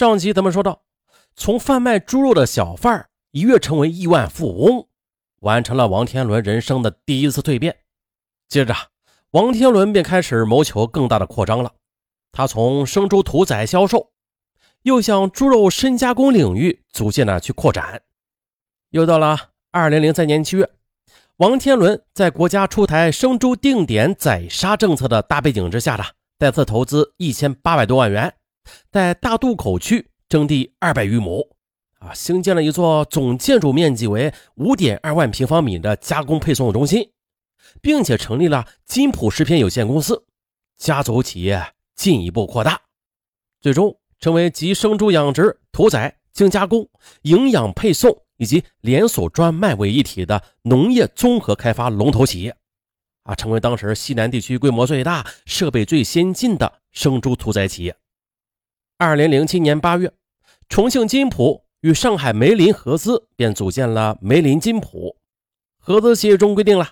上集咱们说到，从贩卖猪肉的小贩儿一跃成为亿万富翁，完成了王天伦人生的第一次蜕变。接着，王天伦便开始谋求更大的扩张了。他从生猪屠宰销售，又向猪肉深加工领域逐渐的去扩展。又到了二零零三年七月，王天伦在国家出台生猪定点宰杀政策的大背景之下的，再次投资一千八百多万元，在大渡口区征地二百余亩，啊，兴建了一座总建筑面积为五点二万平方米的加工配送中心，并且成立了金普食品有限公司，家族企业。进一步扩大，最终成为集生猪养殖、屠宰、精加工、营养配送以及连锁专卖为一体的农业综合开发龙头企业，啊，成为当时西南地区规模最大、设备最先进的生猪屠宰企业。二零零七年八月，重庆金普与上海梅林合资，便组建了梅林金普。合资协议中规定了，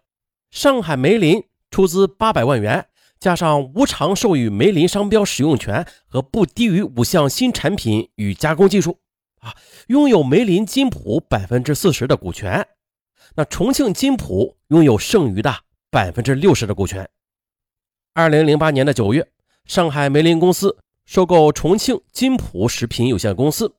上海梅林出资八百万元。加上无偿授予梅林商标使用权和不低于五项新产品与加工技术，啊，拥有梅林金普百分之四十的股权，那重庆金普拥有剩余的百分之六十的股权。二零零八年的九月，上海梅林公司收购重庆金普食品有限公司，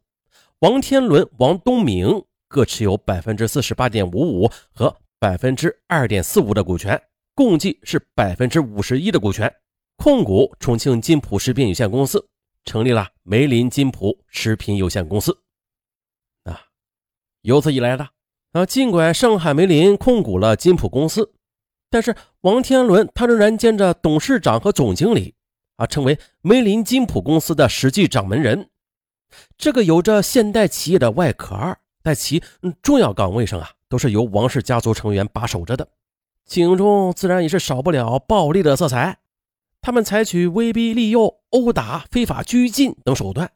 王天伦、王东明各持有百分之四十八点五五和百分之二点四五的股权。共计是百分之五十一的股权，控股重庆金普食品有限公司，成立了梅林金普食品有限公司。啊，由此以来呢，啊，尽管上海梅林控股了金普公司，但是王天伦他仍然兼着董事长和总经理，啊，成为梅林金普公司的实际掌门人。这个有着现代企业的外壳，在其重要岗位上啊，都是由王氏家族成员把守着的。其中自然也是少不了暴力的色彩，他们采取威逼利诱、殴打、非法拘禁等手段，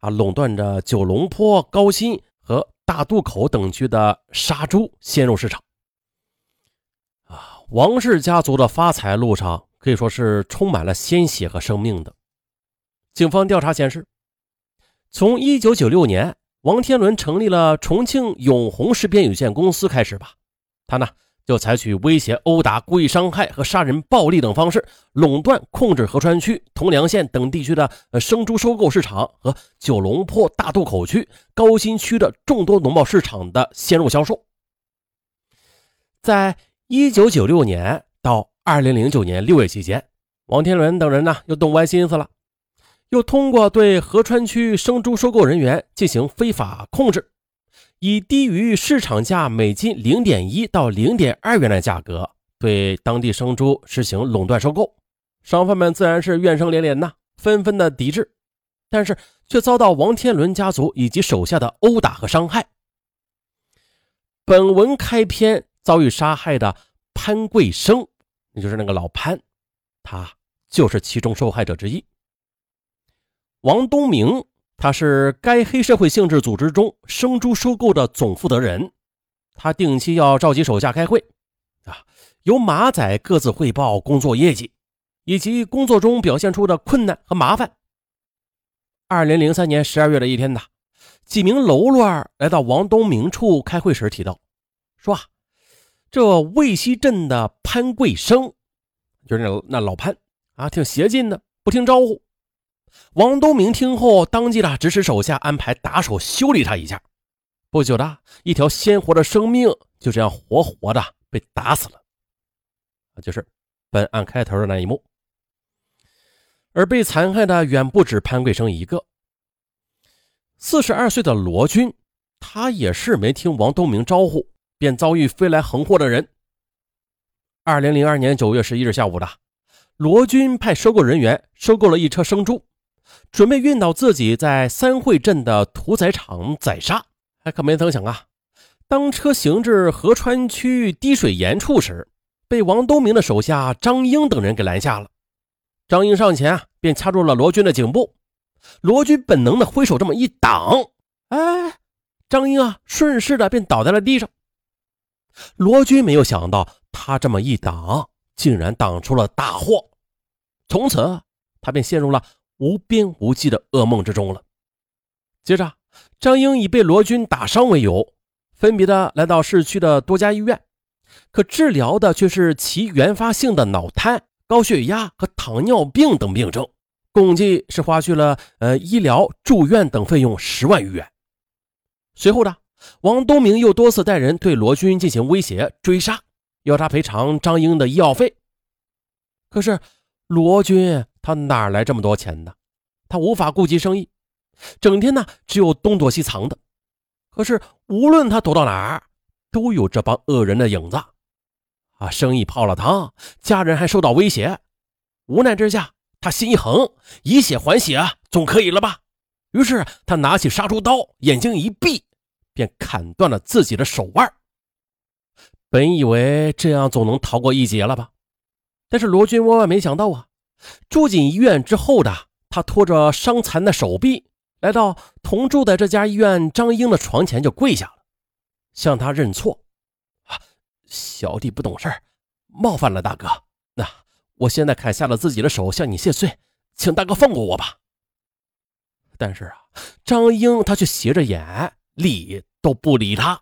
啊，垄断着九龙坡、高新和大渡口等区的杀猪鲜肉市场。啊，王氏家族的发财路上可以说是充满了鲜血和生命的。警方调查显示，从1996年王天伦成立了重庆永红食品有限公司开始吧，他呢。就采取威胁、殴打、故意伤害和杀人、暴力等方式，垄断、控制合川区、铜梁县等地区的生猪收购市场和九龙坡大渡口区、高新区的众多农贸市场的鲜肉销售。在一九九六年二零零九年六月期间，王天伦等人呢又动歪心思了，又通过对合川区生猪收购人员进行非法控制。以低于市场价每斤零点一到零点二元的价格对当地生猪实行垄断收购，商贩们自然是怨声连连呐，纷纷的抵制，但是却遭到王天伦家族以及手下的殴打和伤害。本文开篇遭遇杀害的潘贵生，就是那个老潘，他就是其中受害者之一。王东明。他是该黑社会性质组织中生猪收购的总负责人，他定期要召集手下开会，啊，由马仔各自汇报工作业绩，以及工作中表现出的困难和麻烦。二零零三年十二月的一天呐，几名喽啰来到王东明处开会时提到，说啊，这魏西镇的潘贵生，就是那那老潘啊，挺邪劲的，不听招呼。王东明听后，当即的指使手下安排打手修理他一下。不久的一条鲜活的生命就这样活活的被打死了，就是本案开头的那一幕。而被残害的远不止潘贵生一个。四十二岁的罗军，他也是没听王东明招呼，便遭遇飞来横祸的人。二零零二年九月十一日下午的，罗军派收购人员收购了一车生猪。准备运到自己在三汇镇的屠宰场宰杀，哎可没曾想啊！当车行至合川区滴水岩处时，被王东明的手下张英等人给拦下了。张英上前啊，便掐住了罗军的颈部。罗军本能的挥手这么一挡，哎，张英啊，顺势的便倒在了地上。罗军没有想到，他这么一挡，竟然挡出了大祸。从此，他便陷入了。无边无际的噩梦之中了。接着，张英以被罗军打伤为由，分别的来到市区的多家医院，可治疗的却是其原发性的脑瘫、高血压和糖尿病等病症，共计是花去了呃医疗、住院等费用十万余元。随后呢，王东明又多次带人对罗军进行威胁、追杀，要他赔偿张英的医药费。可是罗军他哪来这么多钱呢？他无法顾及生意。整天呢，只有东躲西藏的。可是无论他躲到哪儿，都有这帮恶人的影子。啊，生意泡了汤，家人还受到威胁。无奈之下，他心一横，以血还血总可以了吧？于是他拿起杀猪刀，眼睛一闭，便砍断了自己的手腕。本以为这样总能逃过一劫了吧？但是罗军万万没想到啊！住进医院之后的他，拖着伤残的手臂。来到同住的这家医院，张英的床前就跪下了，向他认错：“啊，小弟不懂事冒犯了大哥。那我现在砍下了自己的手，向你谢罪，请大哥放过我吧。”但是啊，张英他却斜着眼，理都不理他。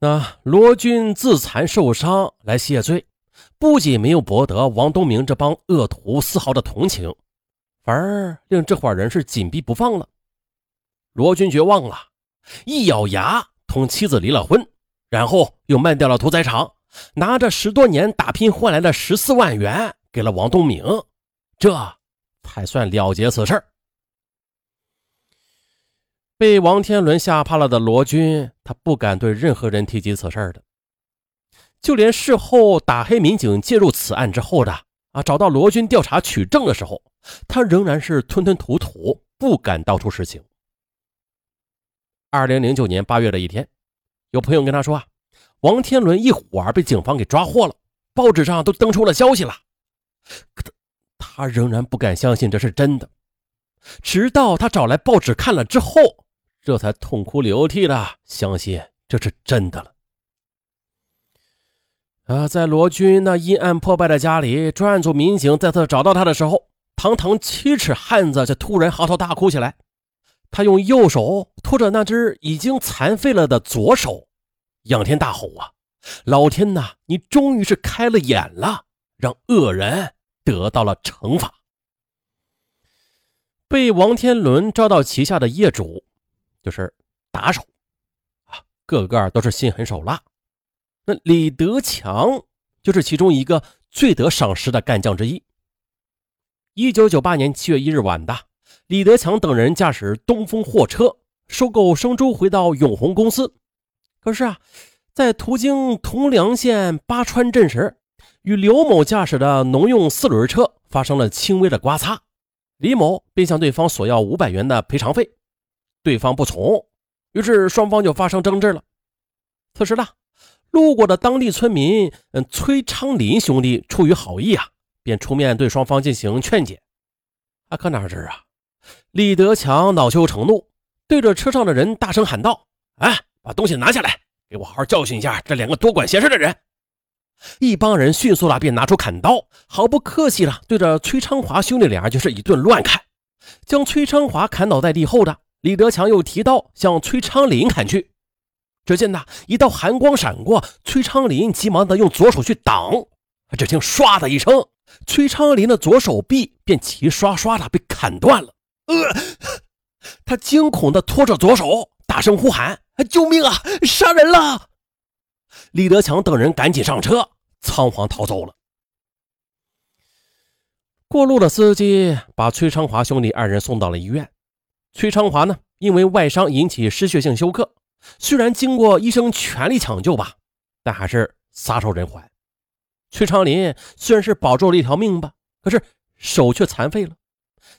那罗军自残受伤来谢罪，不仅没有博得王东明这帮恶徒丝毫的同情。反而令这伙人是紧逼不放了。罗军绝望了，一咬牙同妻子离了婚，然后又卖掉了屠宰场，拿着十多年打拼换来的十四万元给了王东明，这才算了结此事。被王天伦吓怕了的罗军，他不敢对任何人提及此事的，就连事后打黑民警介入此案之后的。啊！找到罗军调查取证的时候，他仍然是吞吞吐吐，不敢道出实情。二零零九年八月的一天，有朋友跟他说啊，王天伦一伙儿被警方给抓获了，报纸上都登出了消息了。可他他仍然不敢相信这是真的，直到他找来报纸看了之后，这才痛哭流涕的相信这是真的了。啊，在罗军那阴暗破败的家里，专案组民警再次找到他的时候，堂堂七尺汉子却突然嚎啕大哭起来。他用右手托着那只已经残废了的左手，仰天大吼：“啊，老天呐，你终于是开了眼了，让恶人得到了惩罚。”被王天伦招到旗下的业主，就是打手，啊，个个都是心狠手辣。那李德强就是其中一个最得赏识的干将之一。一九九八年七月一日晚的，李德强等人驾驶东风货车收购生猪，回到永红公司。可是啊，在途经铜梁县八川镇时，与刘某驾驶的农用四轮车发生了轻微的刮擦，李某便向对方索要五百元的赔偿费，对方不从，于是双方就发生争执了。此时呢。路过的当地村民，嗯，崔昌林兄弟出于好意啊，便出面对双方进行劝解。啊，可哪知啊，李德强恼羞成怒，对着车上的人大声喊道：“哎，把东西拿下来，给我好好教训一下这两个多管闲事的人！”一帮人迅速的便拿出砍刀，毫不客气的对着崔昌华兄弟俩就是一顿乱砍，将崔昌华砍倒在地后的李德强又提刀向崔昌林砍去。只见呐，一道寒光闪过，崔昌林急忙的用左手去挡，只听唰的一声，崔昌林的左手臂便齐刷刷的被砍断了。呃，他惊恐的拖着左手，大声呼喊：“救命啊！杀人了！”李德强等人赶紧上车，仓皇逃走了。过路的司机把崔昌华兄弟二人送到了医院。崔昌华呢，因为外伤引起失血性休克。虽然经过医生全力抢救吧，但还是撒手人寰。崔昌林虽然是保住了一条命吧，可是手却残废了。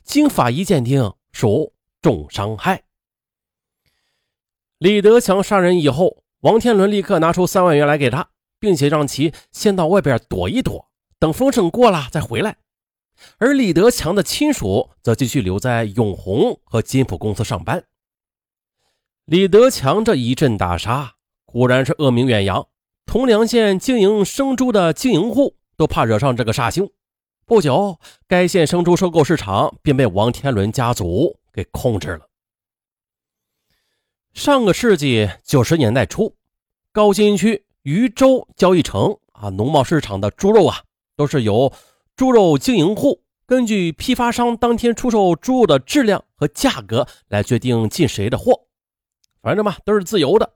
经法医鉴定属重伤害。李德强杀人以后，王天伦立刻拿出三万元来给他，并且让其先到外边躲一躲，等风声过了再回来。而李德强的亲属则继续留在永红和金浦公司上班。李德强这一阵打杀，果然是恶名远扬。铜梁县经营生猪的经营户都怕惹上这个煞星。不久，该县生猪收购市场便被王天伦家族给控制了。上个世纪九十年代初，高新区渝州交易城啊，农贸市场的猪肉啊，都是由猪肉经营户根据批发商当天出售猪肉的质量和价格来决定进谁的货，反正嘛都是自由的。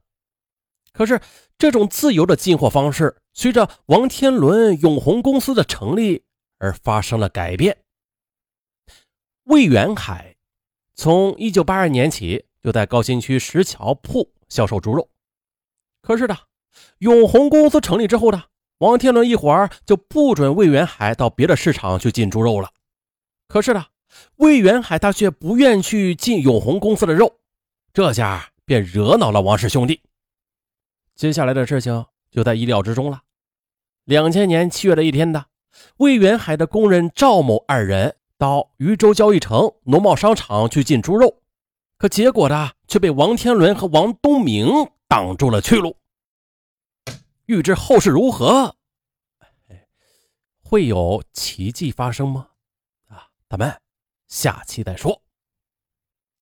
可是这种自由的进货方式，随着王天伦永红公司的成立而发生了改变。魏元海从一九八二年起。就在高新区石桥铺销售猪肉，可是呢，永红公司成立之后呢，王天伦一伙儿就不准魏元海到别的市场去进猪肉了。可是呢，魏元海他却不愿去进永红公司的肉，这下便惹恼了王氏兄弟。接下来的事情就在意料之中了。两千年七月的一天的，魏元海的工人赵某二人到渝州交易城农贸商场去进猪肉。可结果呢，却被王天伦和王东明挡住了去路。预知后事如何，会有奇迹发生吗？啊，咱们下期再说。